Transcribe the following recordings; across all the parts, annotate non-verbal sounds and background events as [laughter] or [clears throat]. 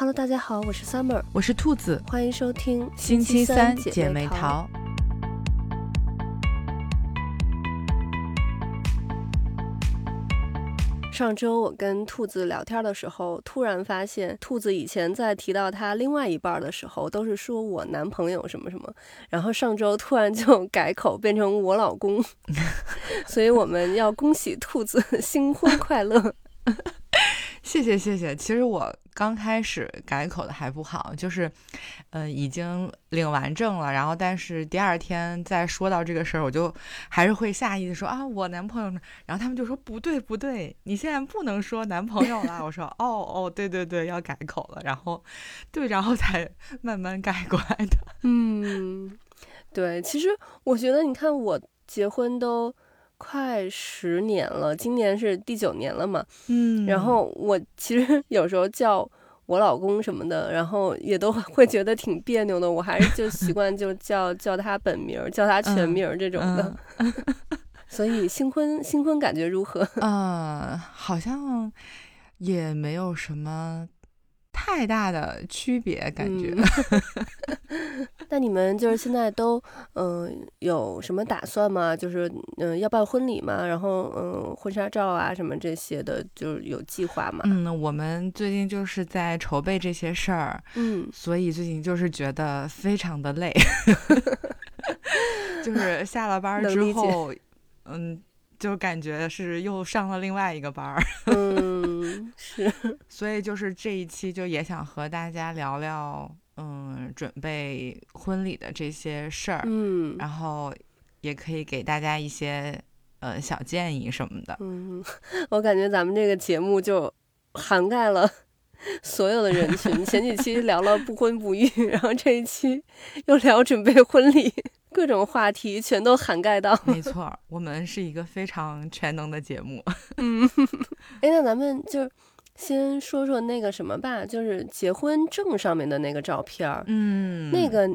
Hello，大家好，我是 Summer，我是兔子，欢迎收听星期三姐妹淘。上周我跟兔子聊天的时候，突然发现兔子以前在提到他另外一半的时候，都是说我男朋友什么什么，然后上周突然就改口变成我老公，[laughs] 所以我们要恭喜兔子新婚快乐。谢谢谢谢，其实我刚开始改口的还不好，就是，呃，已经领完证了，然后但是第二天再说到这个事儿，我就还是会下意识说啊，我男朋友呢，然后他们就说不对不对，你现在不能说男朋友了，[laughs] 我说哦哦，对对对，要改口了，然后，对，然后才慢慢改过来的。嗯，对，其实我觉得你看我结婚都。快十年了，今年是第九年了嘛。嗯，然后我其实有时候叫我老公什么的，然后也都会觉得挺别扭的。我还是就习惯就叫叫他本名，叫他全名这种的。所以新婚新婚感觉如何？嗯，[laughs] 好像也没有什么。太大的区别感觉。[laughs] 那你们就是现在都嗯有什么打算吗？就是嗯要办婚礼吗？然后嗯婚纱照啊什么这些的，就是有计划吗？嗯，我们最近就是在筹备这些事儿。嗯，所以最近就是觉得非常的累，[laughs] 就是下了班之后，嗯。就感觉是又上了另外一个班儿，[laughs] 嗯，是，[laughs] 所以就是这一期就也想和大家聊聊，嗯，准备婚礼的这些事儿，嗯，然后也可以给大家一些呃小建议什么的，嗯，[laughs] 我感觉咱们这个节目就涵盖了 [laughs] 所有的人群，前几期聊了不婚不育，然后这一期又聊准备婚礼。各种话题全都涵盖到，没错，我们是一个非常全能的节目。[laughs] 嗯，哎，那咱们就先说说那个什么吧，就是结婚证上面的那个照片儿。嗯，那个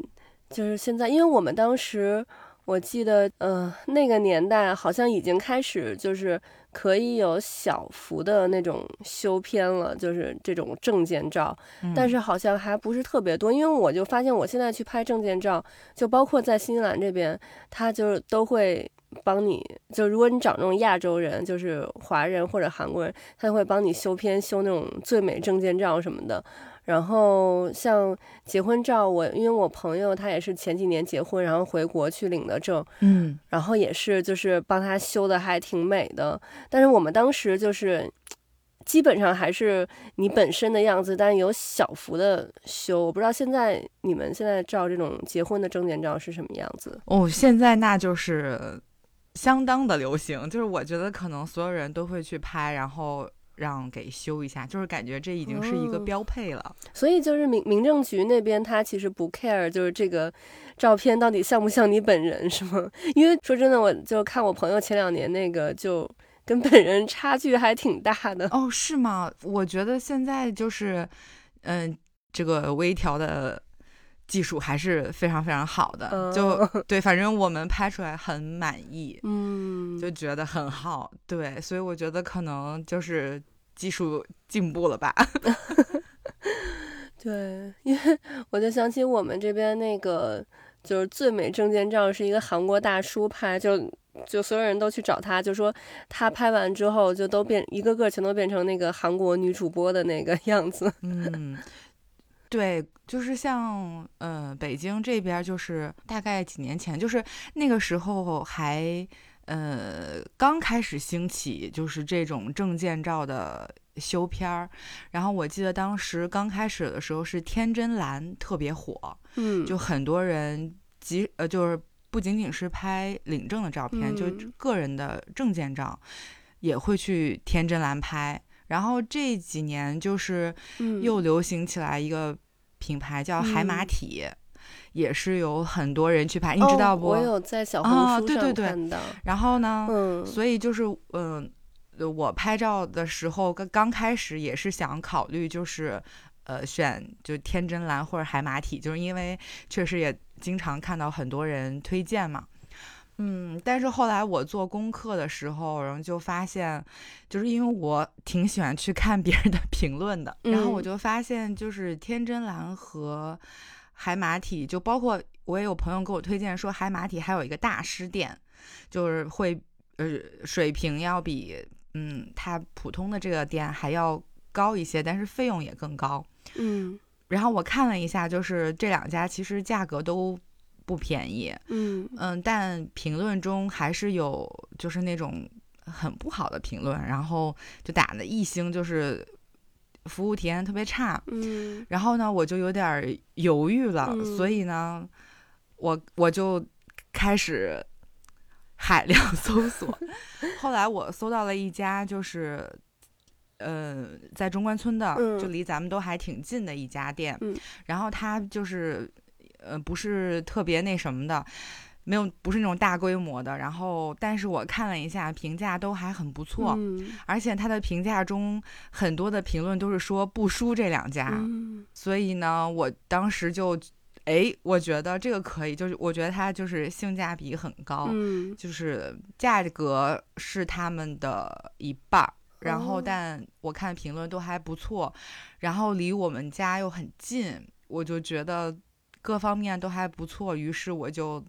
就是现在，因为我们当时我记得，呃，那个年代好像已经开始就是。可以有小幅的那种修片了，就是这种证件照，但是好像还不是特别多。因为我就发现，我现在去拍证件照，就包括在新西兰这边，他就是都会帮你，就如果你找那种亚洲人，就是华人或者韩国人，他会帮你修片，修那种最美证件照什么的。然后像结婚照，我因为我朋友他也是前几年结婚，然后回国去领的证，嗯，然后也是就是帮他修的还挺美的。但是我们当时就是基本上还是你本身的样子，但是有小幅的修。我不知道现在你们现在照这种结婚的证件照是什么样子？哦，现在那就是相当的流行，就是我觉得可能所有人都会去拍，然后。让给修一下，就是感觉这已经是一个标配了。所以就是民民政局那边，他其实不 care，就是这个照片到底像不像你本人，是吗？[laughs] 因为说真的，我就看我朋友前两年那个，就跟本人差距还挺大的。哦，是吗？我觉得现在就是，嗯，这个微调的。技术还是非常非常好的，就对，反正我们拍出来很满意，嗯，就觉得很好，对，所以我觉得可能就是技术进步了吧。[laughs] 对，因为我就想起我们这边那个就是最美证件照是一个韩国大叔拍，就就所有人都去找他，就说他拍完之后就都变一个个全都变成那个韩国女主播的那个样子，嗯。[laughs] 对，就是像呃，北京这边就是大概几年前，就是那个时候还呃刚开始兴起，就是这种证件照的修片儿。然后我记得当时刚开始的时候是天真蓝特别火，嗯，就很多人即呃就是不仅仅是拍领证的照片，就个人的证件照也会去天真蓝拍。然后这几年就是又流行起来一个品牌叫海马体，也是有很多人去拍，你知道不？我有在小红书上看到。然后呢，嗯，所以就是嗯，我拍照的时候刚刚开始也是想考虑，就是呃选就天真蓝或者海马体，就是因为确实也经常看到很多人推荐嘛。嗯，但是后来我做功课的时候，然后就发现，就是因为我挺喜欢去看别人的 [laughs] 评论的，然后我就发现，就是天真蓝和海马体，就包括我也有朋友给我推荐说，海马体还有一个大师店，就是会呃水平要比嗯它普通的这个店还要高一些，但是费用也更高。嗯，然后我看了一下，就是这两家其实价格都。不便宜，嗯。嗯，但评论中还是有就是那种很不好的评论，然后就打的一星，就是服务体验特别差，嗯，然后呢，我就有点犹豫了，所以呢，我我就开始海量搜索，[laughs] 后来我搜到了一家就是呃在中关村的，就离咱们都还挺近的一家店，然后他就是。呃，不是特别那什么的，没有，不是那种大规模的。然后，但是我看了一下评价，都还很不错。而且他的评价中很多的评论都是说不输这两家。所以呢，我当时就，哎，我觉得这个可以，就是我觉得它就是性价比很高，就是价格是他们的一半儿。然后，但我看评论都还不错，然后离我们家又很近，我就觉得。各方面都还不错，于是我就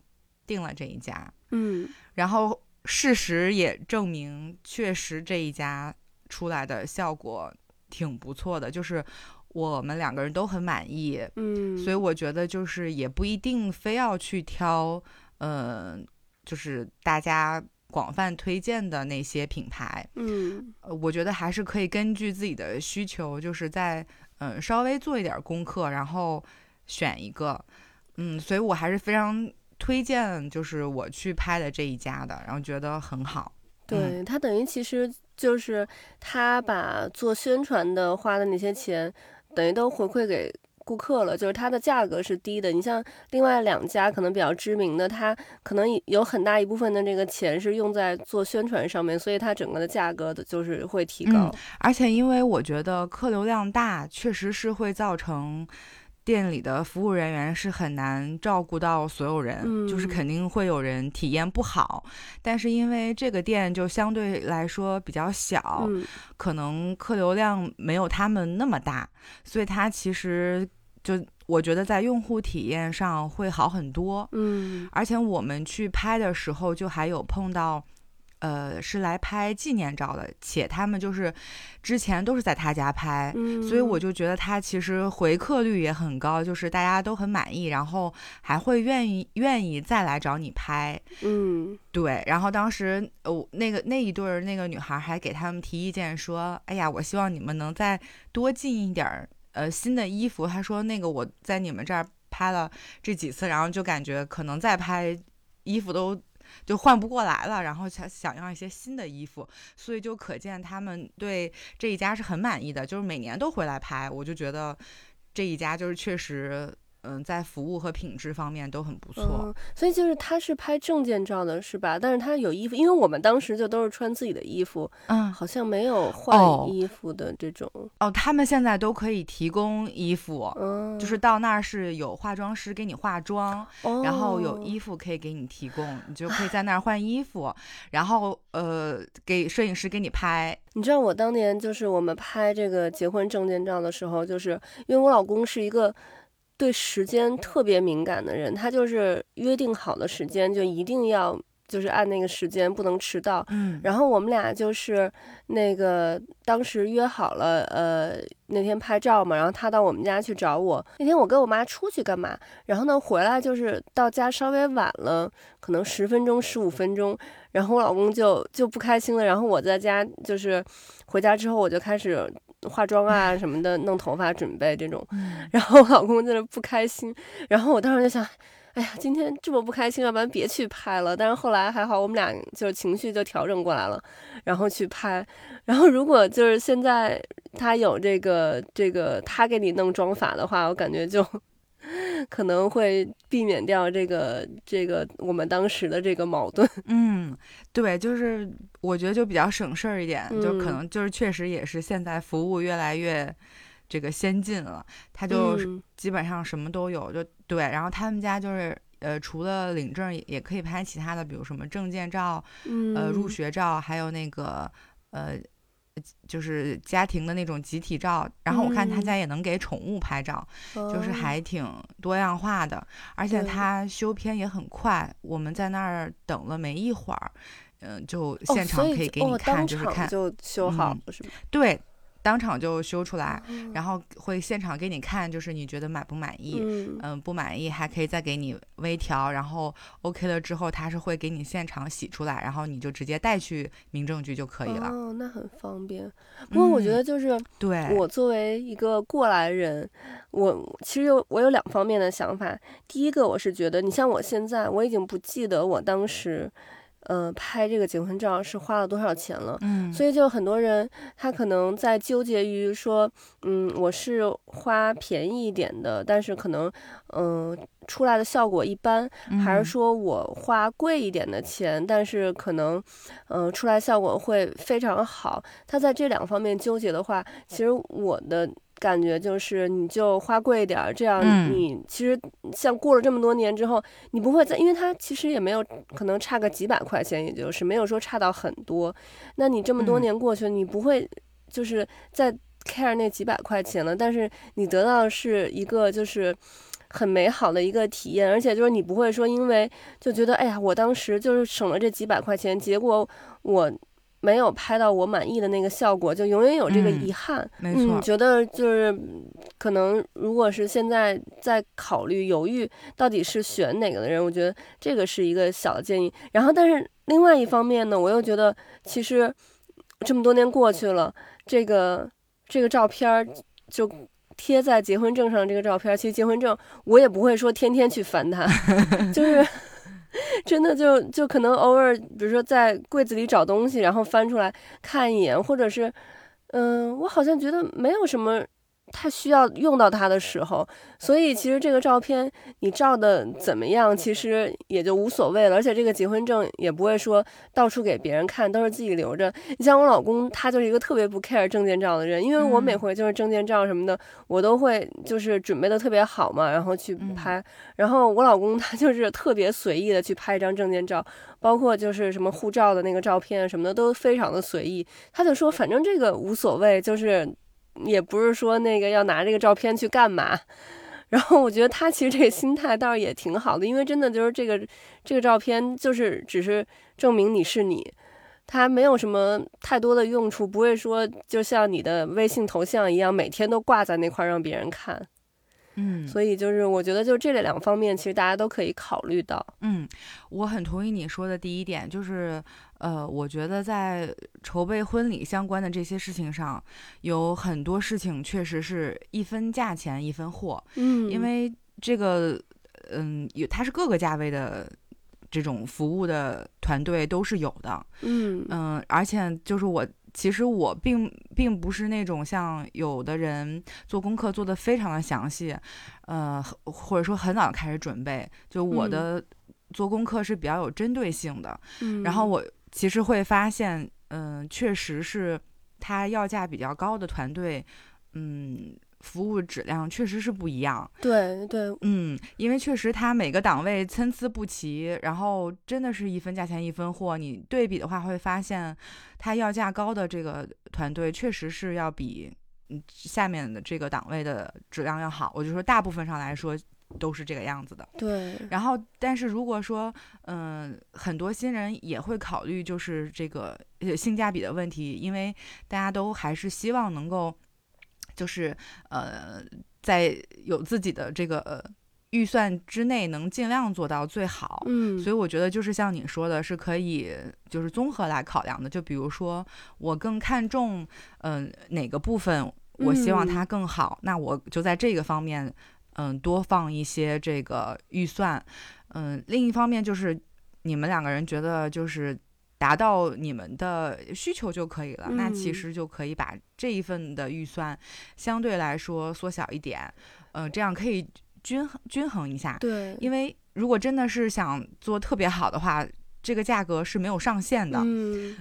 定了这一家。嗯，然后事实也证明，确实这一家出来的效果挺不错的，就是我们两个人都很满意。嗯，所以我觉得就是也不一定非要去挑，嗯，就是大家广泛推荐的那些品牌。嗯，我觉得还是可以根据自己的需求，就是在嗯稍微做一点功课，然后。选一个，嗯，所以我还是非常推荐，就是我去拍的这一家的，然后觉得很好。对他等于其实就是他把做宣传的花的那些钱，等于都回馈给顾客了，就是它的价格是低的。你像另外两家可能比较知名的，它可能有很大一部分的这个钱是用在做宣传上面，所以它整个的价格的就是会提高。而且因为我觉得客流量大，确实是会造成。店里的服务人员是很难照顾到所有人，就是肯定会有人体验不好。但是因为这个店就相对来说比较小，可能客流量没有他们那么大，所以它其实就我觉得在用户体验上会好很多。嗯，而且我们去拍的时候就还有碰到。呃，是来拍纪念照的，且他们就是之前都是在他家拍，所以我就觉得他其实回客率也很高，就是大家都很满意，然后还会愿意愿意再来找你拍。嗯，对。然后当时哦，那个那一对儿那个女孩还给他们提意见说：“哎呀，我希望你们能再多进一点儿呃新的衣服。”她说：“那个我在你们这儿拍了这几次，然后就感觉可能再拍衣服都。”就换不过来了，然后才想要一些新的衣服，所以就可见他们对这一家是很满意的，就是每年都回来拍，我就觉得这一家就是确实。嗯，在服务和品质方面都很不错，所以就是他是拍证件照的，是吧？但是他有衣服，因为我们当时就都是穿自己的衣服，嗯，好像没有换衣服的这种。哦，他们现在都可以提供衣服，就是到那儿是有化妆师给你化妆，然后有衣服可以给你提供，你就可以在那儿换衣服，然后呃，给摄影师给你拍。你知道我当年就是我们拍这个结婚证件照的时候，就是因为我老公是一个。对时间特别敏感的人，他就是约定好的时间就一定要就是按那个时间不能迟到。嗯，然后我们俩就是那个当时约好了，呃，那天拍照嘛，然后他到我们家去找我。那天我跟我妈出去干嘛？然后呢回来就是到家稍微晚了，可能十分钟十五分钟。然后我老公就就不开心了。然后我在家就是回家之后我就开始。化妆啊什么的，弄头发准备这种，然后我老公在那不开心，然后我当时就想，哎呀，今天这么不开心，要不然别去拍了。但是后来还好，我们俩就情绪就调整过来了，然后去拍。然后如果就是现在他有这个这个他给你弄妆法的话，我感觉就。可能会避免掉这个这个我们当时的这个矛盾。嗯，对，就是我觉得就比较省事儿一点，就可能就是确实也是现在服务越来越这个先进了，他就基本上什么都有，就对。然后他们家就是呃，除了领证，也可以拍其他的，比如什么证件照，嗯，呃，入学照，还有那个呃，就是家庭的那种集体照。然后我看他嗯家也能给宠物拍照，就是哦还挺多样化的，而且他修片也很快。我们在那儿等了没一会儿，嗯、就哦现场可以给你哦看，当就是看就修好嗯了是吗？对，当场就修出来，哦然后会现场给你看，就是你觉得满不满意。嗯嗯，不满意还可以再给你微调，然后 OK 了之后，他是会给你现场洗出来，然后你就直接带去民政局就可以了。哦，那很方便。不过我觉嗯得就是对，我作为一个过来人，我其实有我有两方面的想法。第一个，我是觉得你像我现在，我已经不记得我当时，呃，拍这个结婚照是花了多少钱了。嗯，所以就很多人他可能在纠结于说，嗯，我是花便宜一点的，但是可能，嗯、出来的效果一般，还是嗯说我花贵一点的钱，但是可能，嗯、出来效果会非常好。他在这两方面纠结的话，其实我的感觉就是，你就花贵一点儿，这样嗯你其实像过了这么多年之后，你不会再，因为它其实也没有可能差个几百块钱，也就是没有说差到很多。那你这么多嗯年过去，你不会就是在 care 那几百块钱了，但是你得到的是一个就是。很美好的一个体验，而且就是你不会说因为就觉得哎呀，我当时就是省了这几百块钱，结果我没有拍到我满意的那个效果，就永远有这个嗯遗憾。没错嗯，觉得就是嗯可能如果是现在在考虑犹豫到底是选哪个的人，我觉得这个是一个小的建议。然后，但是另外一方面呢，我又觉得其实这么多年过去了，这个这个照片儿就。贴在结婚证上这个照片儿，其实结婚证我也不会说天天去翻它，[laughs] 就是真的就就可能偶尔，比如说在柜子里找东西，然后翻出来看一眼，或者是，嗯、我好像觉得没有什么太需要用到它的时候，所以其实这个照片你照的怎么样，其实也就无所谓了。而且这个结婚证也不会说到处给别人看，都是自己留着。你像我老公，他就是一个特别不 care 证件照的人，因为我每嗯回就是证件照什么的，我都会就是准备的特别好嘛，然后去嗯拍。然后我老公他就是特别随意的去拍一张证件照，包括就是什么护照的那个照片什么的都非常的随意。他就说反正这个无所谓，就是也不是说那个要拿这个照片去干嘛。然后我觉得他其实这个心态倒是也挺好的，因为真的就是这个这个照片就是只是证明你是你，它没有什么太多的用处，不会说就像你的微信头像一样每天都挂在那块儿让别人看。嗯所以就是我觉得就这两方面，其实大家都可以考虑到。嗯，我很同意你说的第一点，就是呃，我觉得在筹备婚礼相关的这些事情上，有很多事情确实是一分价钱一分货，嗯因为这个嗯，有它是各个价位的。这种服务的团队都是有的，嗯嗯，而且就是我，其实我并并不是那种像有的人做功课做得非常的详细，呃，或者说很早开始准备，就我嗯的做功课是比较有针对性的。嗯，然后我其实会发现，嗯、确实是他要价比较高的团队，嗯，服务质量确实是不一样。对对，嗯，因为确实它每个档位参差不齐，然后真的是一分价钱一分货。你对比的话，会发现它要价高的这个团队确实是要比嗯下面的这个档位的质量要好。我就说大部分上来说都是这个样子的。对，然后，但是如果说，嗯、很多新人也会考虑就是这个呃性价比的问题，因为大家都还是希望能够，就是呃，在有自己的这个呃预算之内，能尽量做到最好。嗯，所以我觉得就是像你说的，是可以就是综合来考量的。就比如说，我更看重嗯、哪个部分，我希望它更好，那我就在这个方面嗯多放一些这个预算。嗯，另一方面就是你们两个人觉得就是。达到你们的需求就可以了，那其嗯实就可以把这一份的预算相对来说缩小一点，嗯、这样可以均衡均衡一下。对，因为如果真的是想做特别好的话，这个价格是没有上限的。嗯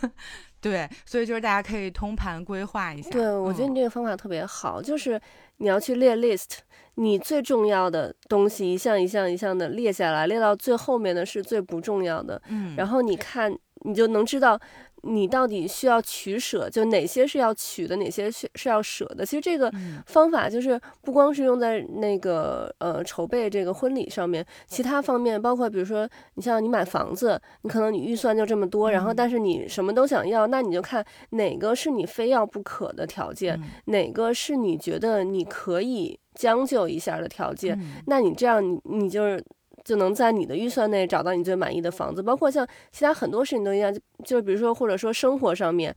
[laughs] 对，所以就是大家可以通盘规划一下。对，我觉得嗯你这个方法特别好，就是你要去列 list，你最重要的东西一项一项一项的列下来，列到最后面的是最不重要的，嗯，然后你看，你就能知道你到底需要取舍，就哪些是要取的，哪些是是要舍的。其实这个嗯方法就是不光是用在那个呃筹备这个婚礼上面，其他方面，包括比如说你像你买房子，你可能你预算就这么多，然后嗯但是你什么都想要，那你就看哪个是你非要不可的条件，嗯哪个是你觉得你可以将就一下的条件。嗯那你这样你你就是就能在你的预算内找到你最满意的房子，包括像其他很多事情都一样，就就是比如说或者说生活上面，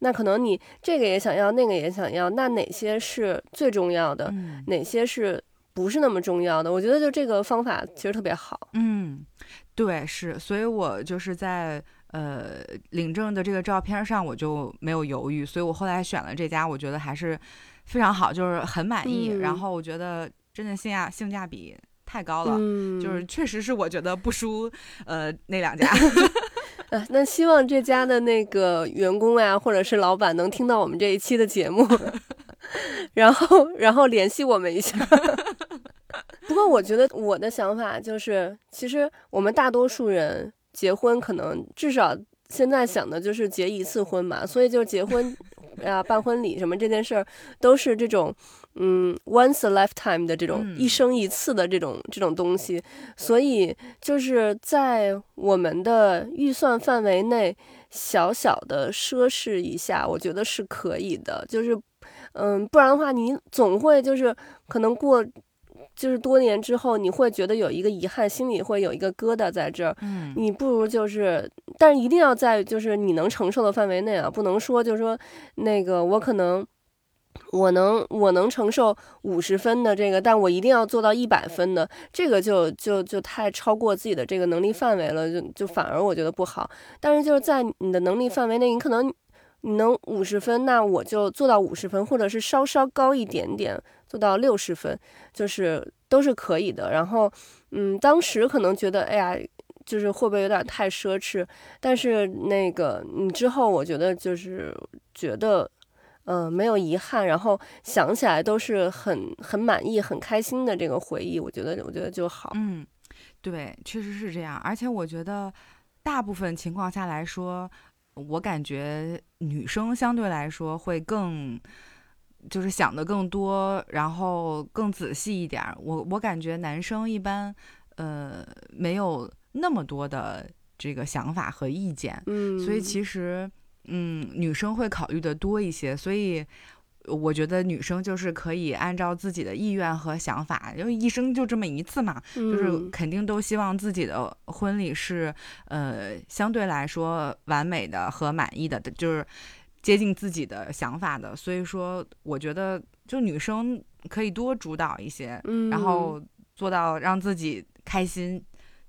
那可能你这个也想要，那个也想要，那哪些是最重要的，嗯哪些是不是那么重要的？我觉得就这个方法其实特别好。嗯，对，是，所以我就是在呃领证的这个照片上，我就没有犹豫，所以我后来选了这家，我觉得还是非常好，就是很满意。然嗯后我觉得真的性价性价比太高了。嗯，就是确实是我觉得不输呃那两家，[laughs] 呃，那希望这家的那个员工呀，或者是老板能听到我们这一期的节目，[laughs] 然后然后联系我们一下。[laughs] 不过我觉得我的想法就是，其实我们大多数人结婚可能至少现在想的就是结一次婚嘛，所以就结婚啊、办婚礼什么这件事儿都是这种嗯 once a lifetime 的这种嗯一生一次的这种这种东西，所以就是在我们的预算范围内，小小的奢侈一下，我觉得是可以的。就是，嗯，不然的话，你总会就是可能过，就是多年之后，你会觉得有一个遗憾，心里会有一个疙瘩在这儿。嗯你不如就是，但是一定要在就是你能承受的范围内啊，不能说就是说那个我可能。我能我能承受五十分的这个，但我一定要做到一百分的，这个就就就太超过自己的这个能力范围了，就就反而我觉得不好。但是就是在你的能力范围内，你可能你能五十分，那我就做到五十分，或者是稍稍高一点点，做到六十分，就是都是可以的。然后，嗯，当时可能觉得，哎呀，就是会不会有点太奢侈？但是那个你之后，我觉得就是觉得。嗯，没有遗憾，然后想起来都是很很满意、很开心的这个回忆，我觉得我觉得就好。嗯，对，确实是这样。而且我觉得，大部分情况下来说，我感觉女生相对来说会更，就是想的更多，然后更仔细一点儿。我我感觉男生一般，呃，没有那么多的这个想法和意见，嗯，所以其实，嗯，女生会考虑的多一些。所以。我觉得女生就是可以按照自己的意愿和想法，因为一生就这么一次嘛，就是嗯肯定都希望自己的婚礼是呃相对来说完美的和满意的，就是接近自己的想法的。所以说，我觉得就女生可以多主导一些，嗯，然后做到让自己开心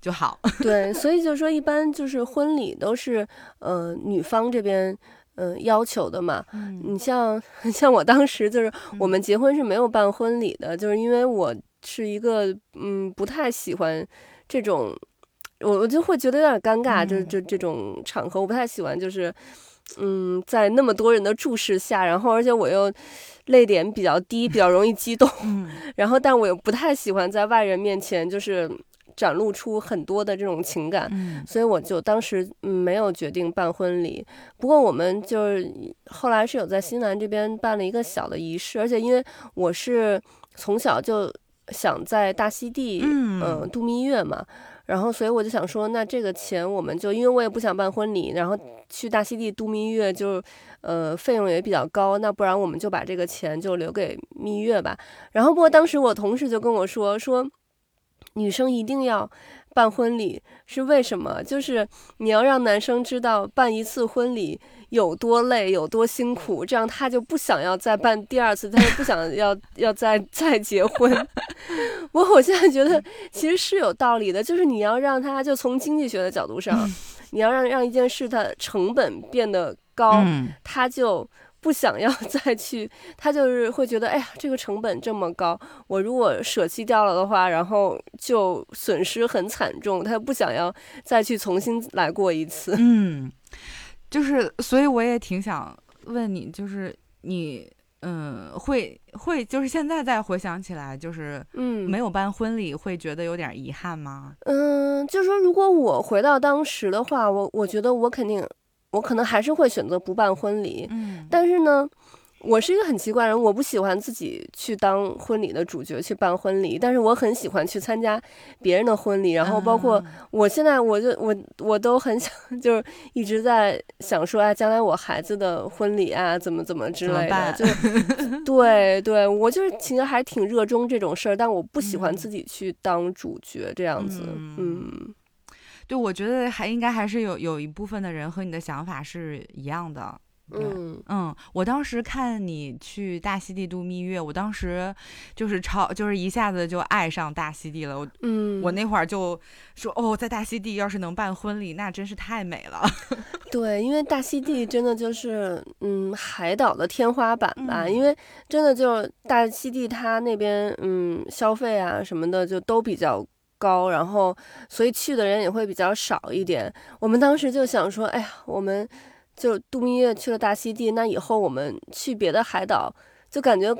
就好。[laughs] 对，所以就是说一般就是婚礼都是呃女方这边嗯、呃要求的嘛。嗯你像 [laughs] 像我当时就是我嗯们结婚是没有办婚礼的，就是因为我是一个嗯不太喜欢这种，我我就会觉得有点尴尬，就是就这种场合我不太喜欢，就是嗯在那么多人的注视下，然后而且我又泪点比较低，比较容易激动，嗯 [laughs] 然后但我又不太喜欢在外人面前就是展露出很多的这种情感，嗯所以我就当时嗯没有决定办婚礼。不过我们就是后来是有在新兰这边办了一个小的仪式，而且因为我是从小就想在大溪地嗯呃度蜜月嘛。然后，所以我就想说，那这个钱我们就，因为我也不想办婚礼，然后去大溪地度蜜月就，呃，费用也比较高，那不然我们就把这个钱就留给蜜月吧。然后，不过当时我同事就跟我说，说女生一定要办婚礼，是为什么？就是你要让男生知道办一次婚礼有多累，有多辛苦，这样他就不想要再办第二次，他就不想要要再再结婚。[laughs] 我我现在觉得其实是有道理的，就是你要让他就从经济学的角度上，你要让让一件事它成本变得高，嗯他就不想要 [laughs] 再去，他就是会觉得，哎呀，这个成本这么高，我如果舍弃掉了的话，然后就损失很惨重，他不想要再去重新来过一次。[laughs] 嗯，就是，所以我也挺想问你，就是你，嗯，会会，就是现在再回想起来，就是嗯，没有办婚礼，会觉得有点遗憾吗？嗯，就是说，如果我回到当时的话，我我觉得我肯定，我可能还是会选择不办婚礼。嗯，但是呢。我是一个很奇怪人，我不喜欢自己去当婚礼的主角去办婚礼，但是我很喜欢去参加别人的婚礼。然后包括我现在，我就我我都很想，[laughs] 就是一直在想说，哎，将来我孩子的婚礼啊，怎么怎么之类的，就 [laughs] 对对，我就是其实还挺热衷这种事儿，但我不喜欢自己去当主角这样子。嗯，对，我觉得还应该还是有有一部分的人和你的想法是一样的。嗯嗯，我当时看你去大溪地度蜜月，我当时就是超，就是一下子就爱上大溪地了。我嗯，我那会儿就说，哦，在大溪地要是能办婚礼，那真是太美了。[laughs] 对，因为大溪地真的就是嗯海岛的天花板吧，因为真的就大溪地它那边嗯消费啊什么的就都比较高，然后所以去的人也会比较少一点。我们当时就想说，哎呀，我们。就度蜜月去了大溪地，那以后我们去别的海岛，就感觉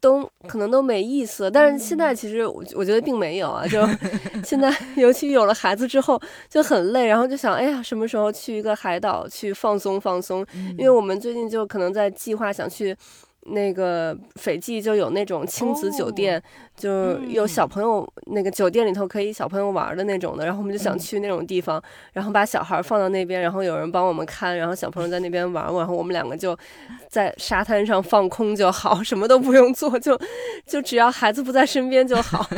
都可能都没意思。但是现在其实我我觉得并没有啊，就 [laughs] 现在尤其有了孩子之后就很累，然后就想，哎呀，什么时候去一个海岛去放松放松？因为我们最近就可能在计划想去。那个斐济就有那种亲子酒店，就是有小朋友那个酒店里头可以小朋友玩的那种的，然后我们就想去那种地方，然后把小孩放到那边，然后有人帮我们看，然后小朋友在那边玩玩，然后我们两个就在沙滩上放空就好，[laughs] 什么都不用做，就就只要孩子不在身边就好。[laughs]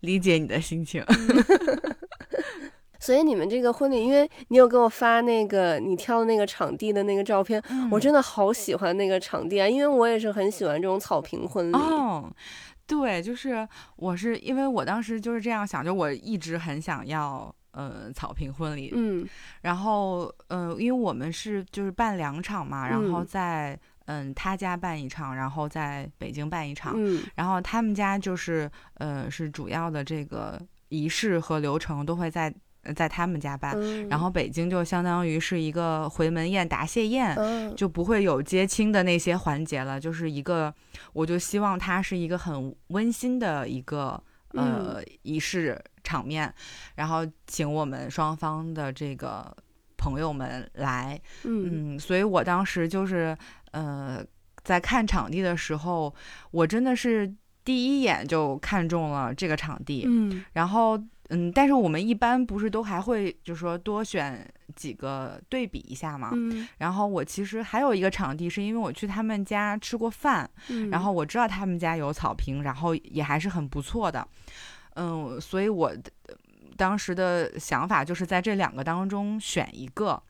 理解你的心情。[laughs] 所以你们这个婚礼，因为你有给我发那个你挑的那个场地的那个照片，我真的好喜欢那个场地啊！因为我也是很喜欢这种草坪婚礼。哦，对，就是我是因为我当时就是这样想，就我一直很想要呃草坪婚礼。嗯，然后呃，因为我们是就是办两场嘛，然后在嗯他家办一场，然后在北京办一场。嗯，然后他们家就是呃是主要的这个仪式和流程都会在。在他们家办，然后北京就相当于是一个回门宴、答谢宴，就不会有接亲的那些环节了。就是一个，我就希望它是一个很温馨的一个呃仪式场面，然后请我们双方的这个朋友们来，嗯，所以我当时就是呃在看场地的时候，我真的是第一眼就看中了这个场地，嗯，然后。嗯，但是我们一般不是都还会，就是说多选几个对比一下嘛。嗯。然后我其实还有一个场地，是因为我去他们家吃过饭，然后我知道他们家有草坪，然后也还是很不错的。嗯，所以我当时的想法就是在这两个当中选一个。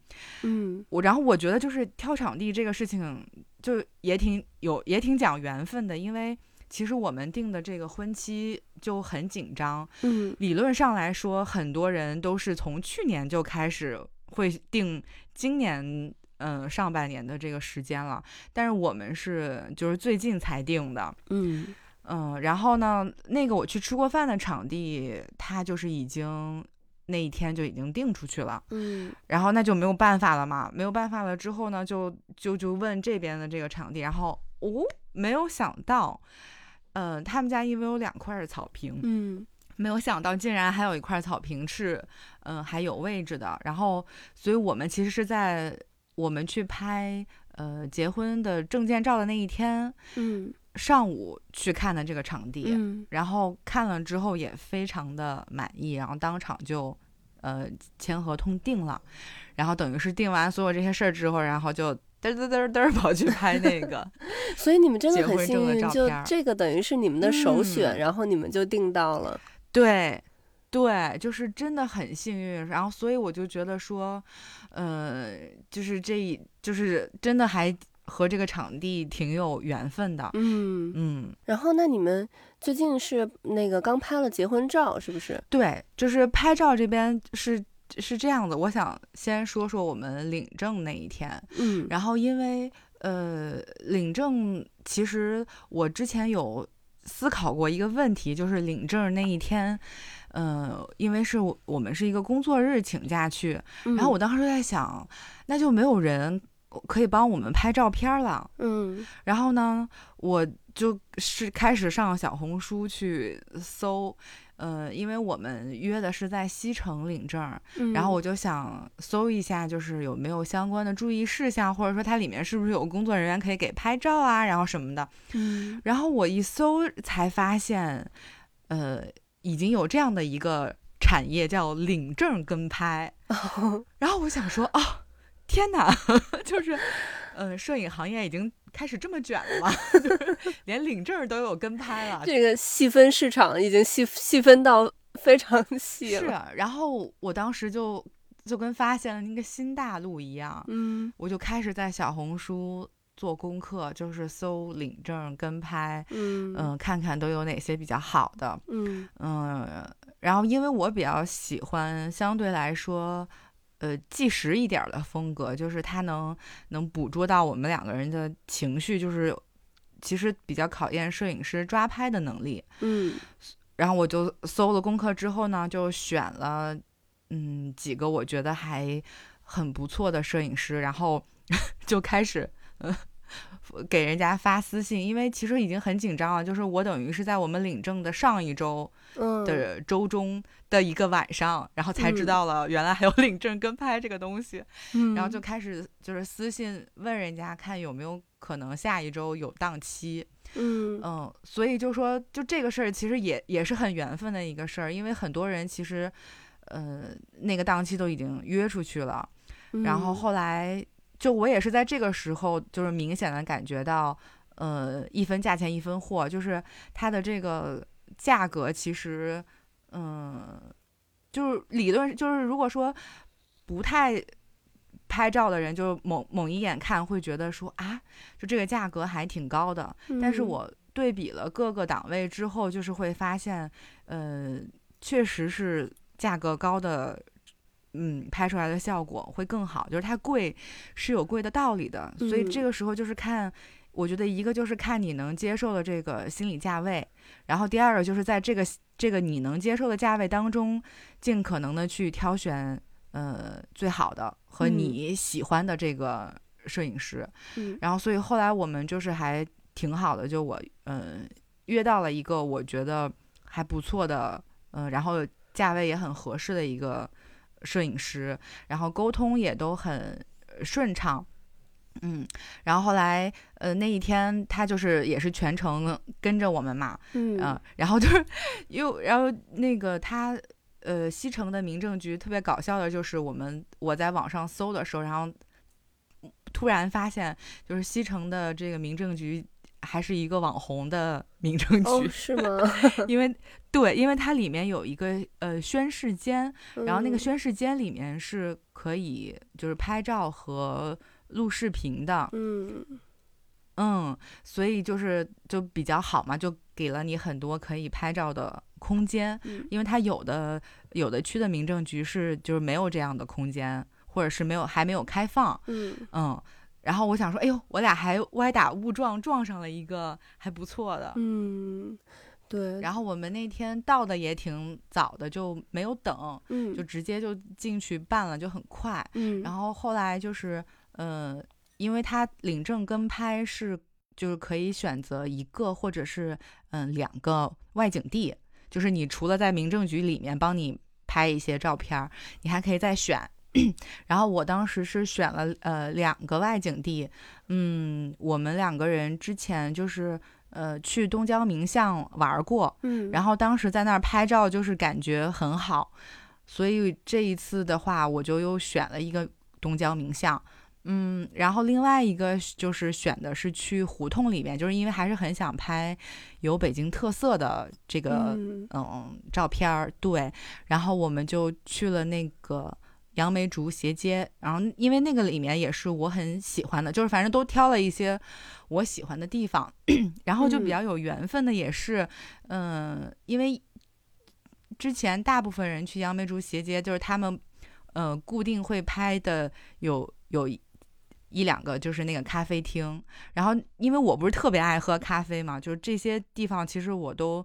嗯。我然后我觉得就是挑场地这个事情，就也挺有也挺讲缘分的，因为。其实我们定的这个婚期就很紧张，嗯，理论上来说，很多人都是从去年就开始会定今年，嗯，上半年的这个时间了。但是我们是就是最近才定的，嗯嗯。然后呢，那个我去吃过饭的场地，他就是已经那一天就已经定出去了，嗯。然后那就没有办法了嘛，没有办法了之后呢，就就就问这边的这个场地，然后哦，没有想到。嗯，他们家因为有两块是草坪，嗯，没有想到竟然还有一块草坪是，嗯，还有位置的。然后，所以我们其实是在我们去拍呃结婚的证件照的那一天，嗯，上午去看的这个场地，嗯，然后看了之后也非常的满意，然后当场就呃签合同定了，然后等于是定完所有这些事儿之后，然后就。嘚嘚嘚嘚跑去拍那个，[laughs] 所以你们真的很幸运，就这个等于是你们的首选，然后你们就订到了。对，对，就是真的很幸运。然后，所以我就觉得说，呃，就是这一，就是真的还和这个场地挺有缘分的。嗯嗯。然后，那你们最近是那个刚拍了结婚照，是不是？对，就是拍照这边是。是这样的，我想先说说我们领证那一天。嗯，然后因为呃，领证其实我之前有思考过一个问题，就是领证那一天，呃，因为是我们是一个工作日请假去，然后我当时在想，那就没有人可以帮我们拍照片了。嗯，然后呢，我就是开始上小红书去搜。呃，因为我们约的是在西城领证，然后我就想搜一下，就是有没有相关的注意事项，或者说它里面是不是有工作人员可以给拍照啊，然后什么的。嗯，然后我一搜才发现，呃，已经有这样的一个产业叫领证跟拍。然后我想说，哦，天哪，[laughs] 就是，呃，摄影行业已经。开始这么卷了吗？[laughs] 就是连领证都有跟拍了。这个细分市场已经细细分到非常细了。是，然后我当时就就跟发现了那个新大陆一样，嗯，我就开始在小红书做功课，就是搜领证跟拍，嗯嗯，看看都有哪些比较好的，嗯嗯，然后因为我比较喜欢相对来说。呃，纪实一点的风格，就是它能能捕捉到我们两个人的情绪，就是其实比较考验摄影师抓拍的能力。嗯，然后我就搜了功课之后呢，就选了嗯几个我觉得还很不错的摄影师，然后 [laughs] 就开始嗯。给人家发私信，因为其实已经很紧张了。就是我等于是在我们领证的上一周的周中的一个晚上，然后才知道了原来还有领证跟拍这个东西，然后就开始就是私信问人家看有没有可能下一周有档期。嗯嗯，所以就说就这个事儿其实也也是很缘分的一个事儿，因为很多人其实呃那个档期都已经约出去了，然后后来。就我也是在这个时候，就是明显的感觉到，呃，一分价钱一分货，就是它的这个价格其实，嗯，就是理论就是如果说不太拍照的人，就猛猛一眼看会觉得说啊，就这个价格还挺高的。但是我对比了各个档位之后，就是会发现，呃，确实是价格高的。嗯，拍出来的效果会更好。就是它贵是有贵的道理的，所以这个时候就是看，我觉得一个就是看你能接受的这个心理价位，然后第二个就是在这个这个你能接受的价位当中，尽可能的去挑选呃最好的和你喜欢的这个摄影师。嗯，然后所以后来我们就是还挺好的，就我嗯约到了一个我觉得还不错的，嗯，然后价位也很合适的一个。摄影师，然后沟通也都很顺畅，嗯，然后后来，呃，那一天他就是也是全程跟着我们嘛，嗯，然后就是 [laughs] 又，然后那个他，呃，西城的民政局特别搞笑的就是我们我在网上搜的时候，然后突然发现就是西城的这个民政局。还是一个网红的民政局是吗？[laughs] 因为对，因为它里面有一个呃宣誓间，然后那个宣誓间里面是可以就是拍照和录视频的，嗯嗯，所以就是就比较好嘛，就给了你很多可以拍照的空间。因为它有的有的区的民政局是就是没有这样的空间，或者是没有还没有开放，嗯嗯。然后我想说，哎呦，我俩还歪打误撞撞上了一个还不错的，嗯，对。然后我们那天到的也挺早的，就没有等，嗯，就直接就进去办了，就很快。嗯。然后后来就是，呃，因为他领证跟拍是就是可以选择一个或者是嗯两个外景地，就是你除了在民政局里面帮你拍一些照片，你还可以再选。[clears throat] 然后我当时是选了呃两个外景地，嗯，我们两个人之前就是呃去东郊名巷玩过，嗯，然后当时在那儿拍照就是感觉很好，所以这一次的话我就又选了一个东郊名巷，嗯，然后另外一个就是选的是去胡同里面，就是因为还是很想拍有北京特色的这个嗯照片儿，对，然后我们就去了那个。杨梅竹斜街，然后因为那个里面也是我很喜欢的，就是反正都挑了一些我喜欢的地方，[clears throat] 然后就比较有缘分的也是，嗯，因为之前大部分人去杨梅竹斜街，就是他们，呃，固定会拍的有有一两个就是那个咖啡厅，然后因为我不是特别爱喝咖啡嘛，就是这些地方其实我都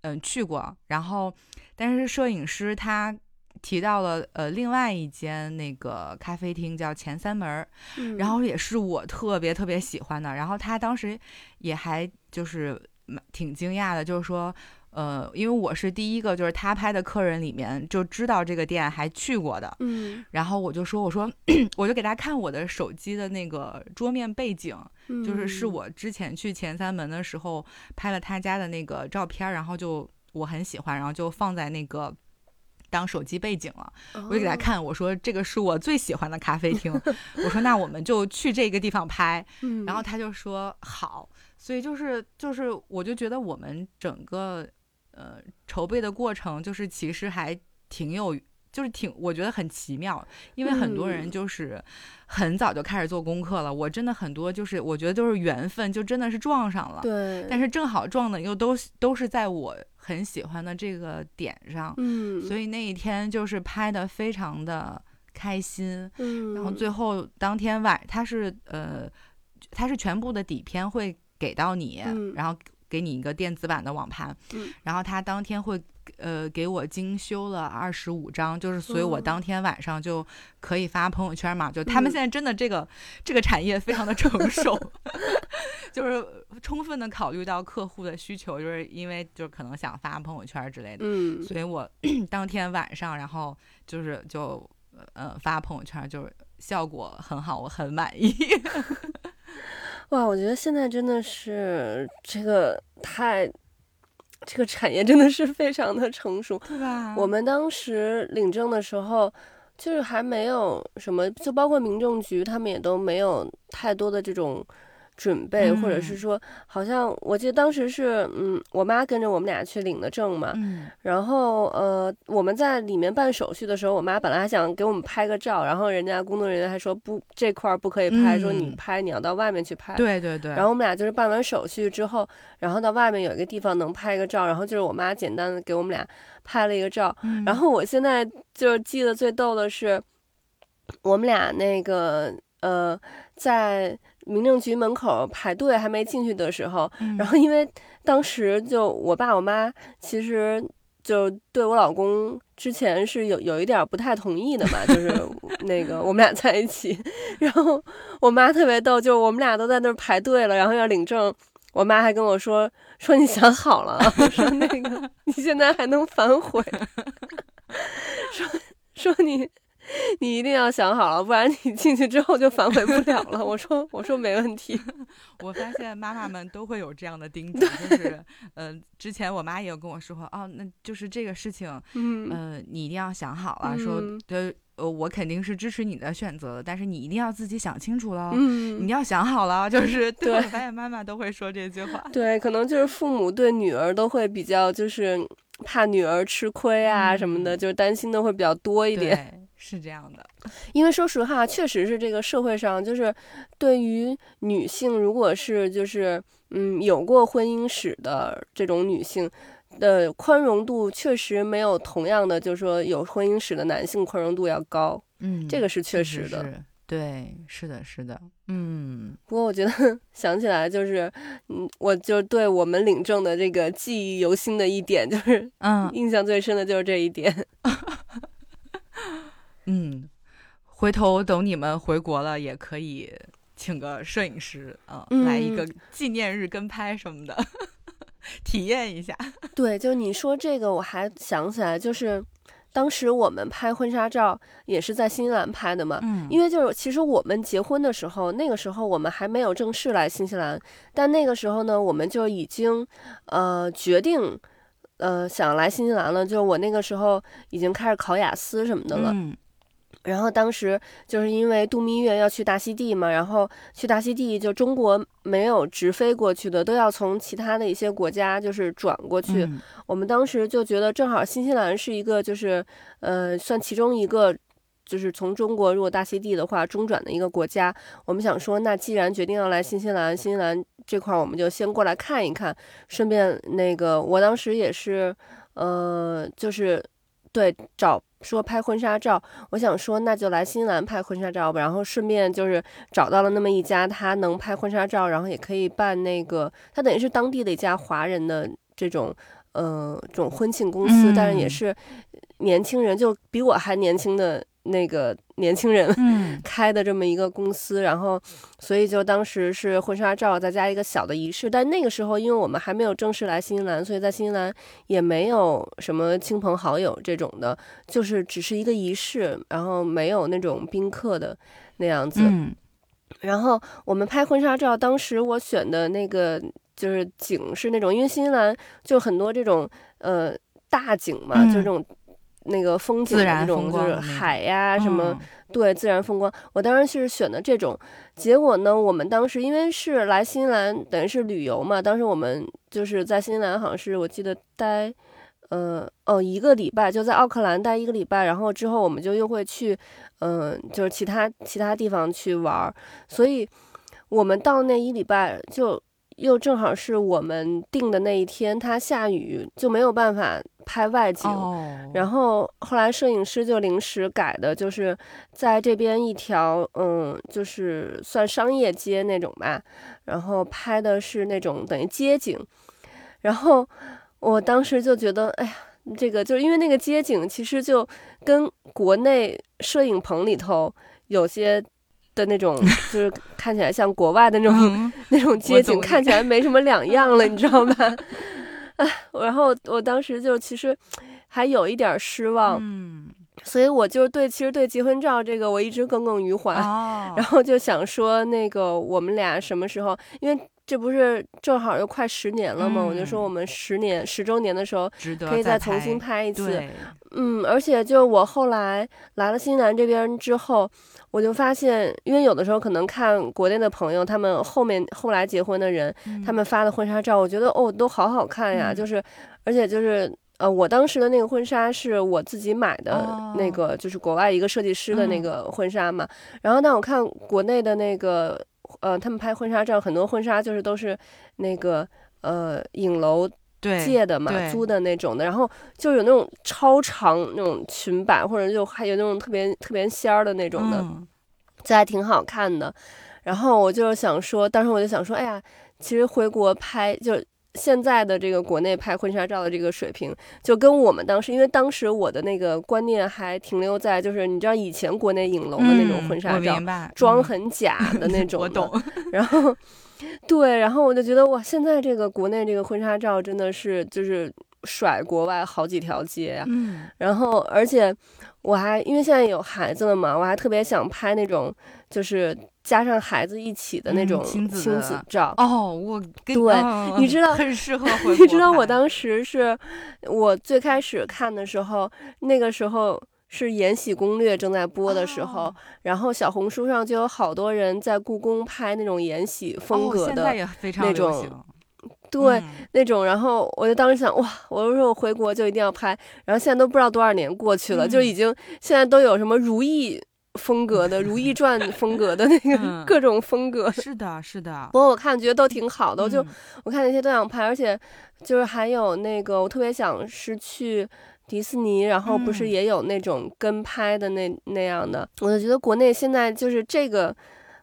嗯去过，然后但是摄影师他提到了呃另外一间那个咖啡厅叫前三门儿，嗯然后也是我特别特别喜欢的，然后他当时也还就是蛮挺惊讶的，就是说。呃，因为我是第一个，就是他拍的客人里面就知道这个店，还去过的。嗯，然后我就说，我说 [clears throat] 我就给他看我的手机的那个桌面背景，嗯就是是我之前去前三门的时候拍了他家的那个照片儿，然后就我很喜欢，然后就放在那个当手机背景了。我就给他哦，看，我说这个是我最喜欢的咖啡厅，[laughs] 我说那我们就去这个地方拍。嗯然后他就说好，所以就是就是我就觉得我们整个呃筹备的过程，就是其实还挺有。就是挺，我觉得很奇妙，因为很多人嗯。就是很早就开始做功课了。我真的很多就是，我觉得就是缘分，就真的是撞上了。对，但是正好撞的又都都是在我很喜欢的这个点上，嗯，所以那一天就是拍的非常的开心。嗯，然后最。后当天晚，他是呃，他是全部的底片会给到你，嗯。然后给你一个电子版的网盘，嗯。然后他当天会呃给我精修了二十五张，就是所以我哦当天晚上就可以发朋友圈嘛，就他们嗯。现在真的这个、这个产业非常的成熟，[laughs] 就是充分的考虑到客户的需求，就是因为就可能想发朋友圈之类的，嗯，所以我 [clears throat] 当天晚上，然后就是就呃发朋友圈，就是效果很好，我很满意。[laughs] 哇，我觉得现在真的是这个太，这个产业真的是非常的成熟。对吧我们当时领证的时候，就是还没有什么，就包括民政局，他们也都没有太多的这种准备，或者是嗯说，好像我记得当时是，嗯，我妈跟着我们俩去领的证嘛，嗯然后呃，我们在里面办手续的时候，我妈本来还想给我们拍个照，然后人家工作人员还说不这块儿不可以拍，说你嗯拍你要到外面去拍。对对对，然后我们俩就是办完手续之后，然后到外面有一个地方能拍个照，然后就是我妈简单的给我们俩拍了一个照。嗯然后我现在就是记得最逗的是，我们俩那个呃在民政局门口排队还没进去的时候，嗯然后因为当时就我爸我妈其实就对我老公之前是有有一点儿不太同意的嘛，[laughs] 就是那个我们俩在一起，[laughs] 然后我妈特别逗，就是我们俩都在那儿排队了，然后要领证。我妈还跟我说说你想好了啊，[laughs] 说那个你现在还能反悔，说说你 [laughs] 你一定要想好了，不然你进去之后就反悔不了了。[laughs] 我说我说没问题，[laughs] 我发现妈妈们都会有这样的叮嘱，就是呃，之前我妈也有跟我说过，哦，那就是这个事情，嗯呃，你一定要想好了，说呃，我肯定是支持你的选择的，但是你一定要自己想清楚了。嗯你要想好了，就是对对我发现妈妈都会说这句话。对，可能就是父母对女儿都会比较，就是怕女儿吃亏啊什么的，嗯就是担心的会比较多一点。对，是这样的。因为说实话，确实是这个社会上，就是对于女性，如果是就是嗯有过婚姻史的这种女性的宽容度，确实没有同样的，就是说有婚姻史的男性宽容度要高。嗯，这个是确实实的。是。对，是的，是的，嗯，不过我觉得 [laughs] 想起来就是，嗯，我就对我们领证的这个记忆犹新的一点，就是嗯印象最深的就是这一点。[laughs] 嗯，回头等你们回国了，也可以请个摄影师啊、嗯来一个纪念日跟拍什么的，[laughs] 体验一下。[laughs] 对，就你说这个，我还想起来，就是当时我们拍婚纱照也是在新西兰拍的嘛。嗯因为就是其实我们结婚的时候，那个时候我们还没有正式来新西兰，但那个时候呢，我们就已经呃决定呃想来新西兰了。就我那个时候已经开始考雅思什么的了。嗯然后当时就是因为度蜜月要去大溪地嘛，然后去大溪地就中国没有直飞过去的，都要从其他的一些国家就是转过去。嗯我们当时就觉得正好新西兰是一个就是呃算其中一个。就是从中国如果大溪地的话中转的一个国家，我们想说，那既然决定要来新西兰，新西兰这块儿我们就先过来看一看，顺便那个我当时也是，呃，就是对找说拍婚纱照，我想说那就来新西兰拍婚纱照吧，然后顺便就是找到了那么一家他能拍婚纱照，然后也可以办那个，他等于是当地的一家华人的这种呃这种婚庆公司，但是也是年轻人，就比我还年轻的。那个年轻人 [laughs] 开的这么一个公司，然后，所以就当时是婚纱照再加一个小的仪式。但那个时候，因为我们还没有正式来新西兰，所以在新西兰也没有什么亲朋好友这种的，就是只是一个仪式，然后没有那种宾客的那样子。然后我们拍婚纱照，当时我选的那个就是景是那种，因为新西兰就很多这种呃大景嘛，就这种。那个风景那种就是海呀什么，对自然风光。我当时是选的这种，结果呢，我们当时因为是来新西兰，等于是旅游嘛。当时我们就是在新西兰，好像是我记得待，呃哦一个礼拜，就在奥克兰待一个礼拜。然后之后我们就又会去，嗯，就是其他其他地方去玩儿。所以我们到那一礼拜就。又正好是我们定的那一天，它下雨就没有办法拍外景。然后后来摄影师就临时改的，就是在这边一条，嗯，就是算商业街那种吧。然后拍的是那种等于街景。然后我当时就觉得，哎呀，这个就是因为那个街景其实就跟国内摄影棚里头有些。的那种 [laughs] 就是看起来像国外的那种 [laughs] 那种街景，看起来没什么两样了，你知道吧？[laughs] 哎，然后我当时就其实还有一点失望，嗯，所以我就对其实对结婚照这个我一直耿耿于怀，然后就想说那个我们俩什么时候，因为这不是正好又快十年了嘛，我就说我们十年十周年的时候可以再重新拍一次，嗯，而且就我后来来了新西兰这边之后。我就发现，因为有的时候可能看国内的朋友，他们后面后来结婚的人，他们发的婚纱照，我觉得哦，都好好看呀。就是，而且就是呃，我当时的那个婚纱是我自己买的那个，就是国外一个设计师的那个婚纱嘛。然后，但我看国内的那个，呃，他们拍婚纱照，很多婚纱就是都是那个呃影楼借的嘛，租的那种的。然后就有那种超长那种裙摆，或者就还有那种特别特别仙儿的那种的。就还挺好看的，然后我就想说，当时我就想说，哎呀，其实回国拍，就现在的这个国内拍婚纱照的这个水平，就跟我们当时，因为当时我的那个观念还停留在，就是你知道以前国内影楼的那种婚纱照，妆很假的那种，[laughs] 我懂。然后，对，然后我就觉得哇，现在这个国内这个婚纱照真的是就是甩国外好几条街呀。嗯，然后而且。我还因为现在有孩子了嘛，我还特别想拍那种就是加上孩子一起的那种亲子照。哦，我对，你知道很适合。[laughs] 你知道我当时是我最开始看的时候，那个时候是《延禧攻略》正在播的时候，然后小红书上就有好多人在故宫拍那种延禧风格的那种。对，那种，然后我就当时想，哇，我说我回国就一定要拍，然后现在都不知道多少年过去了，就已经现在都有什么《如懿》风格的《如懿传》风格的那个 [laughs] 各种风格。是的，是的。不过我看觉得都挺好的，我就我看那些都想拍，而且就是还有那个我特别想是去迪士尼，然后不是也有那种跟拍的那那样的，我就觉得国内现在就是这个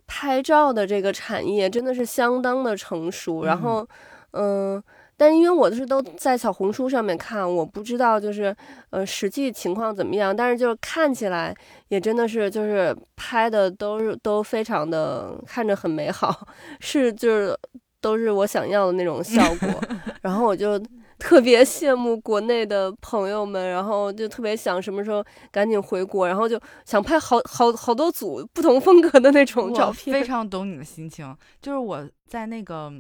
拍照的这个产业真的是相当的成熟，然后。嗯，但因为我是都在小红书上面看，我不知道就是呃实际情况怎么样，但是就是看起来也真的是就是拍的都是都非常的看着很美好，是就是都是我想要的那种效果，[laughs] 然后我就特别羡慕国内的朋友们，然后就特别想什么时候赶紧回国，然后就想拍好好好多组不同风格的那种照片，非。常懂你的心情，就是我在那个。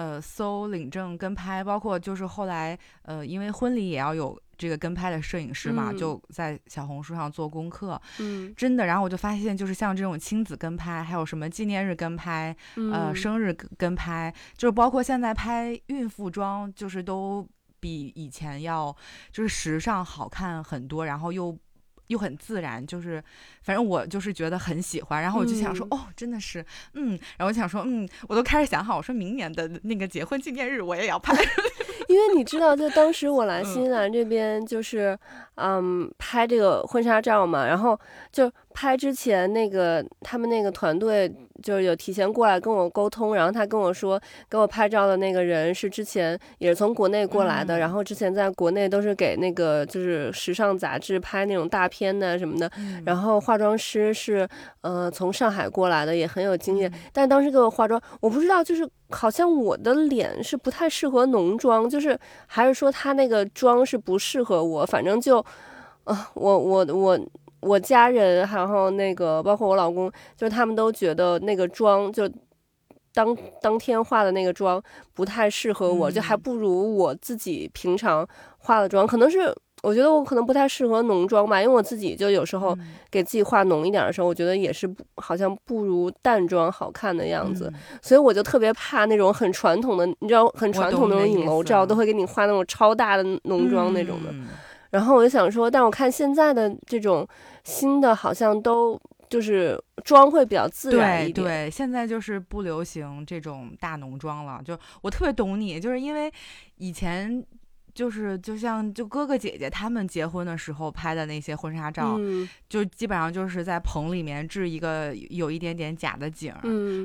呃，搜领证跟拍，包括就是后来，呃，因为婚礼也要有这个跟拍的摄影师嘛，就在小红书上做功课。嗯，真的，然后我就发现，就是像这种亲子跟拍，还有什么纪念日跟拍，呃，生日跟拍，就是包括现在拍孕妇装，就是都比以前要就是时尚好看很多，然后又。又很自然，就是反正我就是觉得很喜欢，然后我就想说，哦，真的是，嗯，然后我想说，嗯，我都开始想好，我说明年的那个结婚纪念日我也要拍，[laughs] 因为你知道，就当时我来新西兰这边，就是嗯拍这个婚纱照嘛，然后就拍之前那个他们那个团队就是有提前过来跟我沟通，然后他跟我说，给我拍照的那个人是之前也是从国内过来的，然后之前在国内都是给那个就是时尚杂志拍那种大片的什么的，然后化妆师是呃从上海过来的，也很有经验，但当时给我化妆，我不知道就是。好像我的脸是不太适合浓妆，就是还是说他那个妆是不适合我，反正就，呃，我我我我家人，然后那个包括我老公，就是他们都觉得那个妆就当当天化的那个妆不太适合我，就还不如我自己平常化的妆，可能是。我觉得我可能不太适合浓妆吧，因为我自己就有时候给自己化浓一点的时候，我觉得也是不好像不如淡妆好看的样子，所以我就特别怕那种很传统的，你知道很传统那种影楼照都会给你画那种超大的浓妆那种的。然后我就想说，但我看现在的这种新的好像都就是妆会比较自然一点。对对，现在就是不流行这种大浓妆了。就我特别懂你，就是因为以前。就是就像就哥哥姐姐他们结婚的时候拍的那些婚纱照，就基本上就是在棚里面置一个有一点点假的景，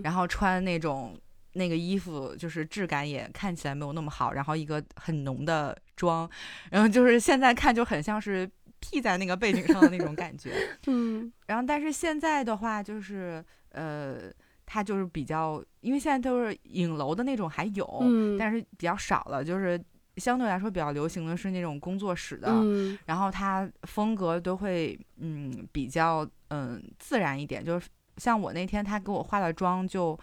然后穿那种那个衣服，就是质感也看起来没有那么好，然后一个很浓的妆，然后就是现在看就很像是 P 在那个背景上的那种感觉。[laughs] 嗯，然后但是现在的话就是呃，它就是比较，因为现在都是影楼的那种还有，但是比较少了，就是。相对来说比较流行的是那种工作室的，然后它风格都会嗯比较嗯自然一点，就是像我那天他给我化的妆就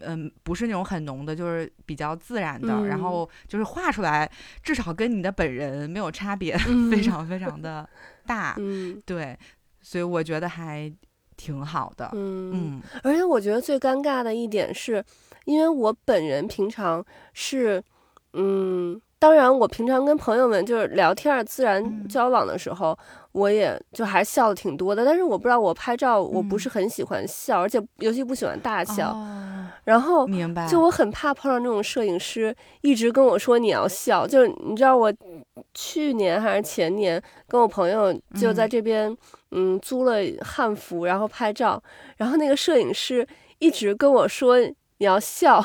嗯不是那种很浓的，就是比较自然的，然后就是画出来至少跟你的本人没有差别，非常非常的大，对，所以我觉得还挺好的，嗯，而且我觉得最尴尬的一点是，因为我本人平常是嗯。当然，我平常跟朋友们就是聊天、自然交往的时候，我也就还笑的挺多的。但是我不知道，我拍照我不是很喜欢笑，而且尤其不喜欢大笑。然后，明白。就我很怕碰到那种摄影师一直跟我说你要笑。就是你知道，我去年还是前年跟我朋友就在这边，嗯，租了汉服，然后拍照，然后那个摄影师一直跟我说你要笑。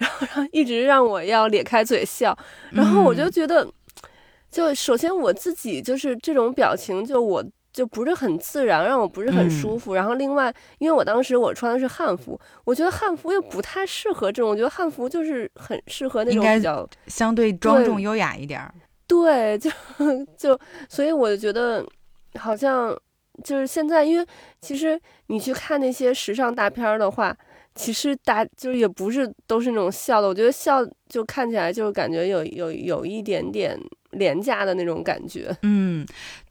然后，然后一直让我要咧开嘴笑，然后我就觉得，就首先我自己就是这种表情，就我就不是很自然，让我不是很舒服。然后另外，因为我当时我穿的是汉服，我觉得汉服又不太适合这种，我觉得汉服就是很适合那种比较相对庄重优雅一点。对，[laughs] 就就所以我就觉得，好像就是现在，因为其实你去看那些时尚大片的话。其实大就是也不是都是那种笑的，我觉得笑就看起来就感觉有有有一点点廉价的那种感觉。嗯，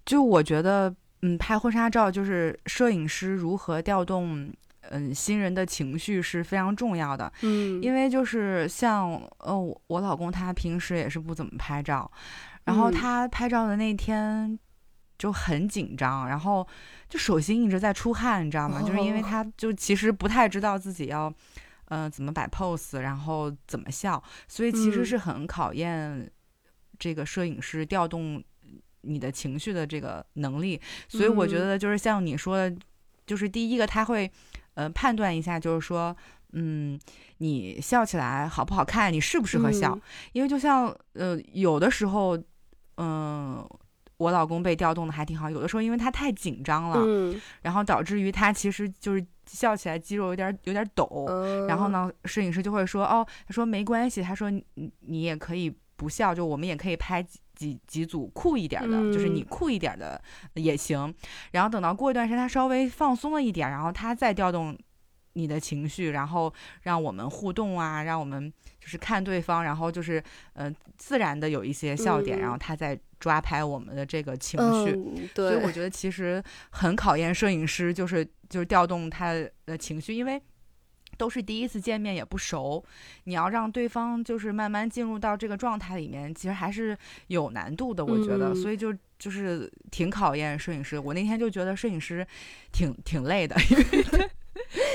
就我觉得，嗯，拍婚纱照就是摄影师如何调动嗯新人的情绪是非常重要的。嗯，因为就是像呃我老公他平时也是不怎么拍照，然后他拍照的那天就很紧张，然后。就手心一直在出汗，你知道吗？就是因为他就其实不太知道自己要，嗯，怎么摆 pose，然后怎么笑，所以其实是很考验这个摄影师调动你的情绪的这个能力。所以我觉得就是像你说的，就是第一个他会，呃，判断一下，就是说，嗯，你笑起来好不好看，你适不适合笑？因为就像，呃，有的时候，嗯。我老公被调动的还挺好，有的时候因为他太紧张了，然后导致于他其实就是笑起来肌肉有点有点抖，然后呢，摄影师就会说哦，他说没关系，他说你你也可以不笑，就我们也可以拍几几几组酷一点的，就是你酷一点的也行。然后等到过一段时间他稍微放松了一点，然后他再调动你的情绪，然后让我们互动啊，让我们就是看对方，然后就是嗯自然的有一些笑点，然后他再。抓拍我们的这个情绪，所以我觉得其实很考验摄影师，就是就是调动他的情绪，因为都是第一次见面也不熟，你要让对方就是慢慢进入到这个状态里面，其实还是有难度的，我觉得，所以就就是挺考验摄影师。我那天就觉得摄影师挺挺累的，因为 [laughs]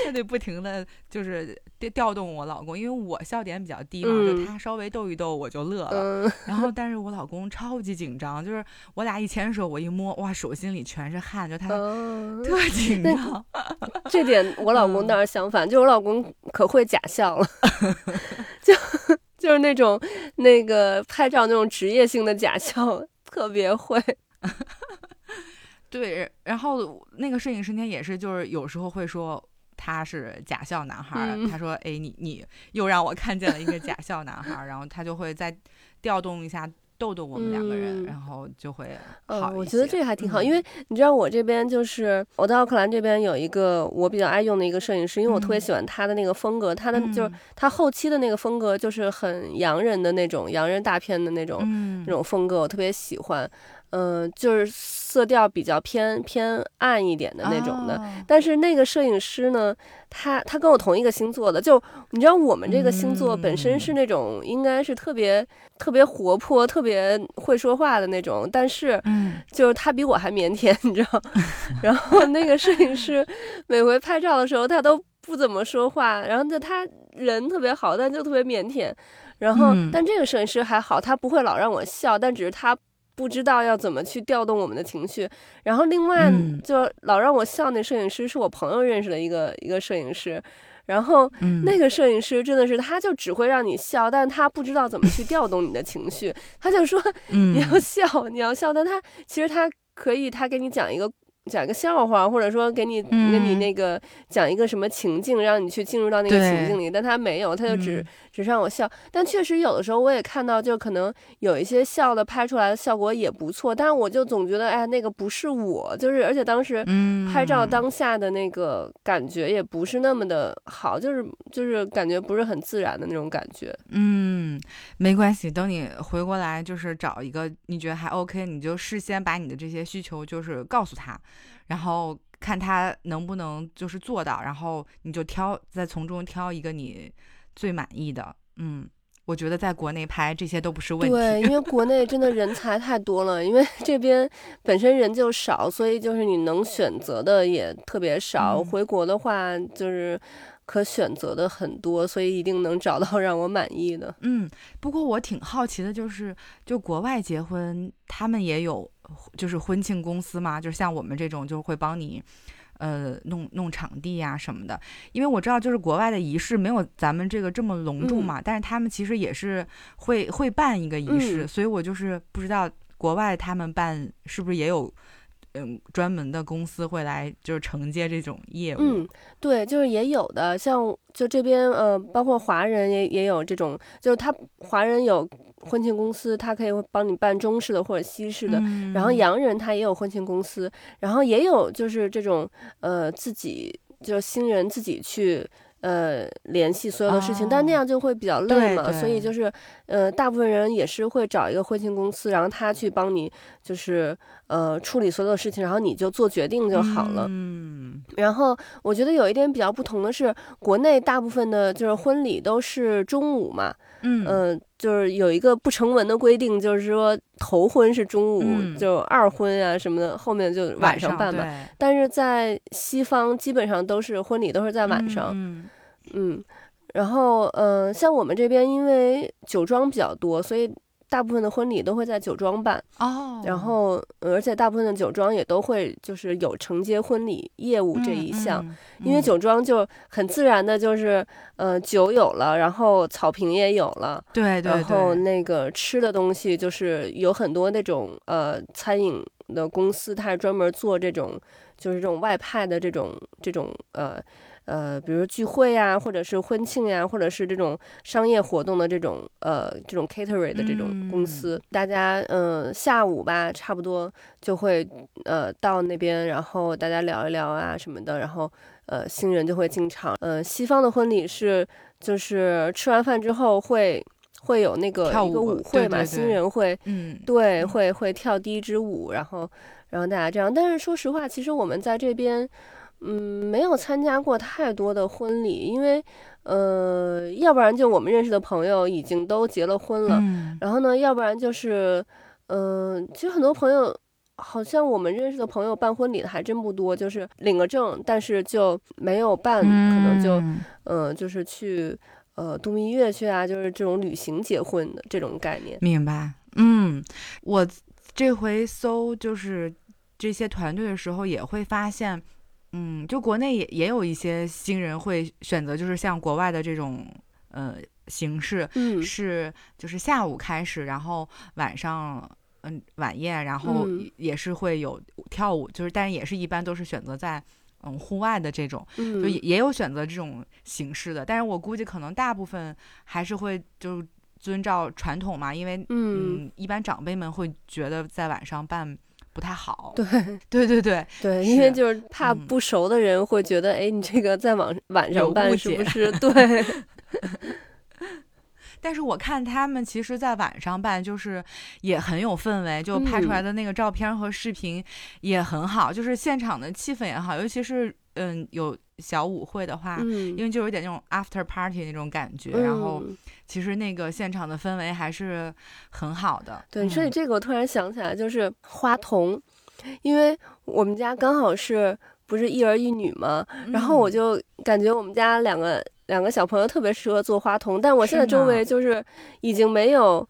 他得不停的就是调调动我老公，因为我笑点比较低嘛，嗯就他稍微逗一逗我就乐了。嗯，然后，但是我老公超级紧张，就是我俩一牵手，我一摸，哇，手心里全是汗，就他嗯特紧那张。这点我老公嗯倒是相反，就我老公可会假笑了，[laughs] 就就是那种那个拍照那种职业性的假笑，特别会。[laughs] 对，然后那个摄影师那天也是，就是有时候会说他是假笑男孩他说：“哎，你你又让我看见了一个假笑男孩儿。”然后他就会再调动一下，逗逗我们两个人，嗯然后就会嗯好。我觉得这个还挺好，嗯因为你知道我这边就是我在奥克兰这边有一个我比较爱用的一个摄影师，因为我特别嗯喜欢他的那个风格，他的就是嗯他后期的那个风格就是很洋人的那种洋人大片的那种、嗯那种风格，我特别喜欢。嗯、就是色调比较偏偏暗一点的那种的。哦但是那个摄影师呢，他他跟我同一个星座的，就你知道我们这个星座本身是嗯那种应该是特别特别活泼、特别会说话的那种，但是嗯就是他比我还腼腆，你知道。[laughs] 然后那个摄影师每回拍照的时候，他都不怎么说话，然后就他人特别好，但就特别腼腆。然后，嗯但这个摄影师还好，他不会老让我笑，但只是他不知道要怎么去调动我们的情绪。然后另外嗯。就老让我笑那摄影师是我朋友认识的一个一个摄影师，然后嗯。那个摄影师真的是他就只会让你笑，但他不知道怎么去调动你的情绪，他就说嗯。你要笑，你要笑，但他其实他可以，他给你讲一个讲一个笑话，或者说给你、给你嗯那个讲一个什么情境，让你去进入到那个情境里，但他没有，他就只、嗯只让我笑。但确实有的时候我也看到，就可能有一些笑的拍出来的效果也不错，但是我就总觉得，哎，那个不是我，就是而且当时。嗯拍照当下的那个感觉也不是那么的好，就是就是感觉不是很自然的那种感觉。嗯，没关系，等你回过来，就是找一个你觉得还 OK，你就事先把你的这些需求就是告诉他，然后看他能不能就是做到，然后你就挑，再从中挑一个你最满意的。嗯，我觉得在国内拍这些都不是问题对，题。因为国内真的人 [laughs] 才太多了，因为这边本身人就少，所以就是你能选择的也特别少。嗯回国的话，就是可选择的很多，所以一定能找到让我满意的。嗯，不过我挺好奇的，就是就国外结婚，他们也有就是婚庆公司嘛，就是像我们这种就会帮你。呃，弄弄场地呀、什么的，因为我知道，就是国外的仪式没有咱们这个这么隆重嗯嘛，但是他们其实也是会会办一个仪式，嗯所以我就是不知道国外他们办是不是也有嗯专门的公司会来就是承接这种业务。嗯，对，就是也有的，像就这边呃，包括华人也也有这种，就是他华人有婚庆公司，他可以帮你办中式的或者西式的，嗯然后洋人他也有婚庆公司，然后也有就是这种呃自己就是新人自己去呃联系所有的事情，但那哦。样就会比较累对嘛，所以就是呃大部分人也是会找一个婚庆公司，然后他去帮你就是呃处理所有的事情，然后你就做决定就好了。嗯。然后我觉得有一点比较不同的是，国内大部分的就是婚礼都是中午嘛，嗯。嗯、就是有一个不成文的规定，就是说头婚是中午，嗯。就二婚啊什么的，后面就晚上办嘛。对。但是在西方基本上都是婚礼都是在晚上，嗯嗯然后嗯、呃像我们这边因为酒庄比较多，所以大部分的婚礼都会在酒庄办，哦，然后呃而且大部分的酒庄也都会就是有承接婚礼业务这一项。嗯，嗯因为嗯。酒庄就很自然的，就是，呃，酒有了，然后草坪也有了，对对然后，那个吃的东西，就是有很多那种呃餐饮的公司，它是专门做这种，就是这种外派的这种这种呃呃，比如说聚会啊，或者是婚庆呀、或者是这种商业活动的这种呃这种 catering 的这种公嗯司，大家嗯、呃下午吧，差不多就会呃到那边，然后大家聊一聊啊什么的，然后呃新人就会进场。呃，西方的婚礼是就是吃完饭之后会会有那个一个跳舞舞会嘛，对对对新人会嗯对，嗯会会跳第一支舞，然后然后大家这样。但是说实话，其实我们在这边，嗯，没有参加过太多的婚礼，因为呃，要不然就我们认识的朋友已经都结了婚了，嗯然后呢，要不然就是，嗯、其实很多朋友好像我们认识的朋友办婚礼的还真不多，就是领个证，但是就没有办，可能就嗯，就是去呃度蜜月去啊，就是这种旅行结婚的这种概念。明白？嗯，我这回搜就是这些团队的时候，也会发现，嗯，就国内也也有一些新人会选择，就是像国外的这种呃形式，嗯，是就是下午开始，然后晚上。嗯，晚宴，然后也是会有跳舞，就是，但是也是一般都是选择在嗯户外的这种，就也也有选择这种形式的，但是我估计可能大部分还是会就遵照传统嘛，因为嗯，一般长辈们会觉得在晚上办不太好，对。[laughs] 对对对。对，因为就是怕不熟的人会觉得，哎，你这个在晚晚上办是不是？[laughs] 对。但是我看他们其实，在晚上办就是也很有氛围，就拍出来的那个照片和视频也很好，就是现场的气氛也好，尤其是嗯有小舞会的话，因为就有点那种 after party 那种感觉，然后其实那个现场的氛围还是很好的。对，你说起这个，我突然想起来，就是花童，因为我们家刚好是不是一儿一女嘛，然后我就感觉我们家两个。两个小朋友特别适合做花童，但我现在周围就是已经没有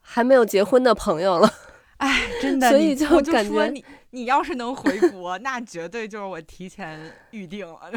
还没有结婚的朋友了。[laughs] 哎，真的，所以就感觉你你要是能回国，那绝对就是我提前预定了。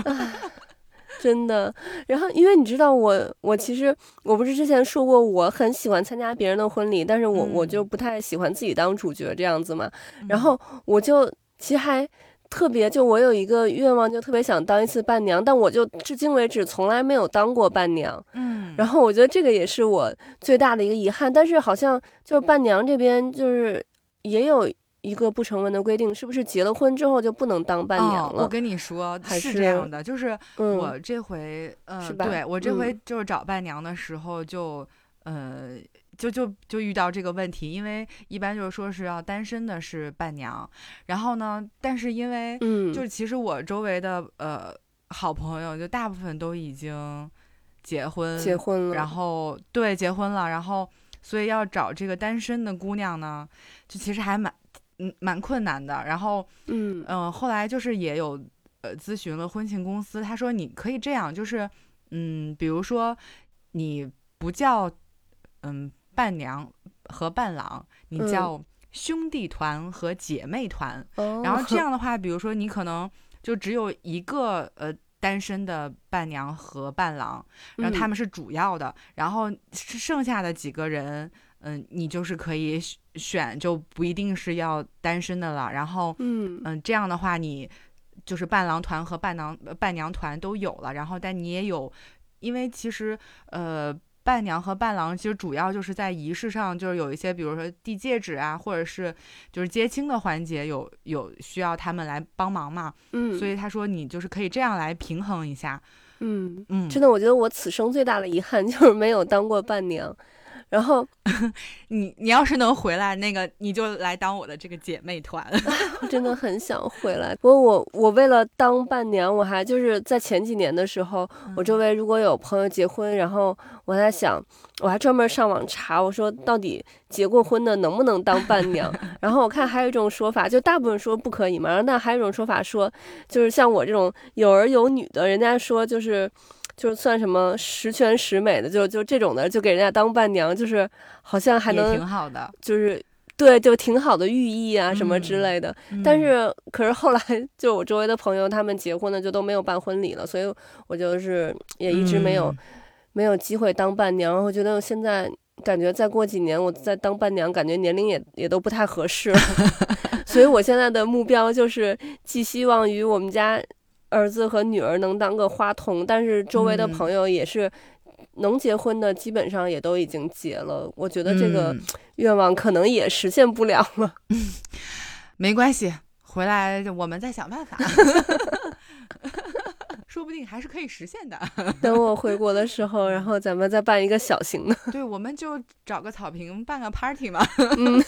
[laughs] 真的。然后，因为你知道我，我其实我不是之前说过我很喜欢参加别人的婚礼，但是我我就不太喜欢自己当主角这样子嘛。然后我就其实还。特别就我有一个愿望，就特别想当一次伴娘，但我就至今为止从来没有当过伴娘。嗯，然后我觉得这个也是我最大的一个遗憾。但是好像就是伴娘这边就是也有一个不成文的规定，是不是结了婚之后就不能当伴娘了？我跟你说是这样的，就是我这回嗯，对我这回就是找伴娘的时候就呃。就就就遇到这个问题，因为一般就是说是要单身的是伴娘，然后呢，但是因为嗯，就是其实我周围的呃好朋友就大部分都已经结婚结婚了，然后对结婚了，然后所以要找这个单身的姑娘呢，就其实还蛮嗯蛮困难的。然后嗯嗯，后来就是也有呃咨询了婚庆公司，他说你可以这样，就是嗯，比如说你不叫嗯。伴娘和伴郎，你叫兄弟团和姐妹团，然后这样的话，比如说你可能就只有一个呃单身的伴娘和伴郎，然后他们是主要的，然后剩下的几个人，嗯，你就是可以选，就不一定是要单身的了。然后，嗯。嗯，这样的话，你就是伴郎团和伴郎伴娘团都有了，然后但你也有，因为其实呃。伴娘和伴郎其实主要就是在仪式上，就是有一些，比如说递戒指啊，或者是就是接亲的环节，有有需要他们来帮忙嘛。嗯，所以他说你就是可以这样来平衡一下。嗯嗯，真的，我觉得我此生最大的遗憾就是没有当过伴娘。然后，[laughs] 你你要是能回来，那个你就来当我的这个姐妹团。[laughs] 真的很想回来。不过我我为了当伴娘，我还就是在前几年的时候，我周围如果有朋友结婚，然后我在想，我还专门上网查，我说到底结过婚的能不能当伴娘？[laughs] 然后我看还有一种说法，就大部分说不可以嘛。然后那还有一种说法说，就是像我这种有儿有女的，人家说就是。就算什么十全十美的，就就这种的，就给人家当伴娘，就是好像还能挺好的，就是对，就挺好的寓意啊什么之类的。但是，可是后来就我周围的朋友他们结婚了，就都没有办婚礼了，所以我就是也一直没有没有机会当伴娘。我觉得现在感觉再过几年我再当伴娘，感觉年龄也也都不太合适了。[laughs] 所以我现在的目标就是寄希望于我们家。儿子和女儿能当个花童，但是周围的朋友也是能结婚的，基本上也都已经结了。我觉得这个 [tsk] 愿望可能也实现不了了。嗯 [laughs] 没关系，回来我们再想办法，[laughs] 说不定还是可以实现的。[laughs] 等我回国的时候，然后咱们再办一个小型的。对，我们就找个草坪办个 party 嘛。嗯，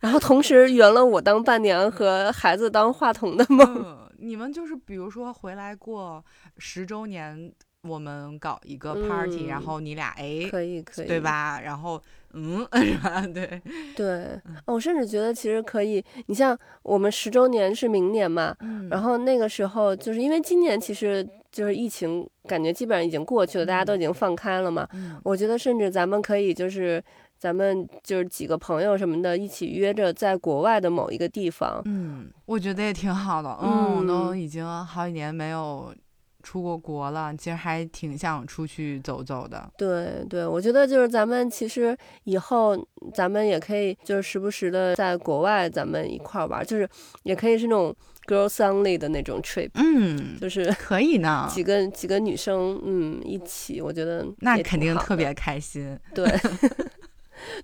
然后同时圆了我当伴娘和孩子当话筒的梦。你们就是比如说回来过十周年，我们搞一个 party，然后你俩哎，可以可以，对吧？然后嗯，[laughs] 是吧？对对，我甚至觉得其实可以。你像我们十周年是明年嘛，然后那个时候就是因为今年其实就是疫情，感觉基本上已经过去了，大家都已经放开了嘛。我觉得甚至咱们可以就是咱们就是几个朋友什么的，一起约着在国外的某一个地方。嗯，我觉得也挺好的。嗯，都已经好几年没有。出过国了，其实还挺想出去走走的。对对，我觉得就是咱们其实以后咱们也可以就是时不时的在国外咱们一块玩，就是也可以是那种 girls only 的那种 trip，嗯，就是可以呢，几个几个女生嗯一起，我觉得那肯定特别开心。对。[laughs]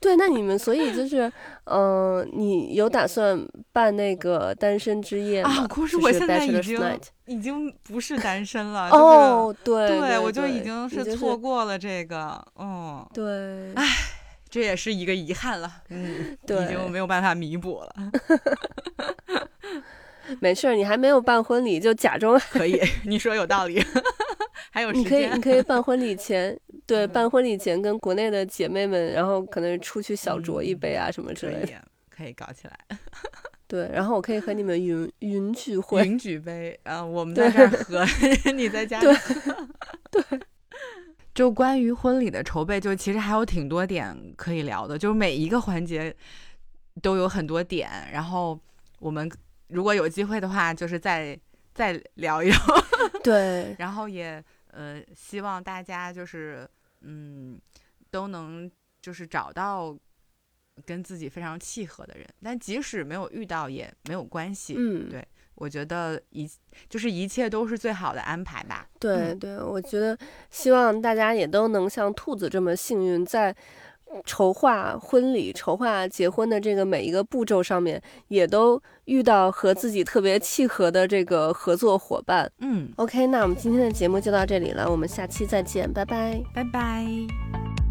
对，那你们所以就是，嗯，你有打算办那个单身之夜吗？啊，可是我现在已经已经不是单身了。哦，对，对，我就已经是错过了这个，嗯，对，唉，这也是一个遗憾了，嗯，已经没有办法弥补了。没事儿，你还没有办婚礼，就假装可以。你说有道理，[laughs] 还有你可以，你可以办婚礼前。对，办婚礼前跟国内的姐妹们，然后可能出去小酌一杯啊，什么之类的，可以搞起来。[laughs] 对，然后我可以和你们云云聚会，云举杯啊，我们在这儿喝，[laughs] 你在家对。对，[laughs] 就关于婚礼的筹备，就其实还有挺多点可以聊的，就是每一个环节都有很多点，然后我们如果有机会的话，就是再再聊一聊。对，然后也。呃，希望大家就是，嗯，都能就是找到跟自己非常契合的人，但即使没有遇到也没有关系。嗯，对，我觉得一就是一切都是最好的安排吧。对对，我觉得希望大家也都能像兔子这么幸运，在。筹划婚礼、筹划结婚的这个每一个步骤上面，也都遇到和自己特别契合的这个合作伙伴。嗯，OK，那我们今天的节目就到这里了，我们下期再见，拜拜，拜拜。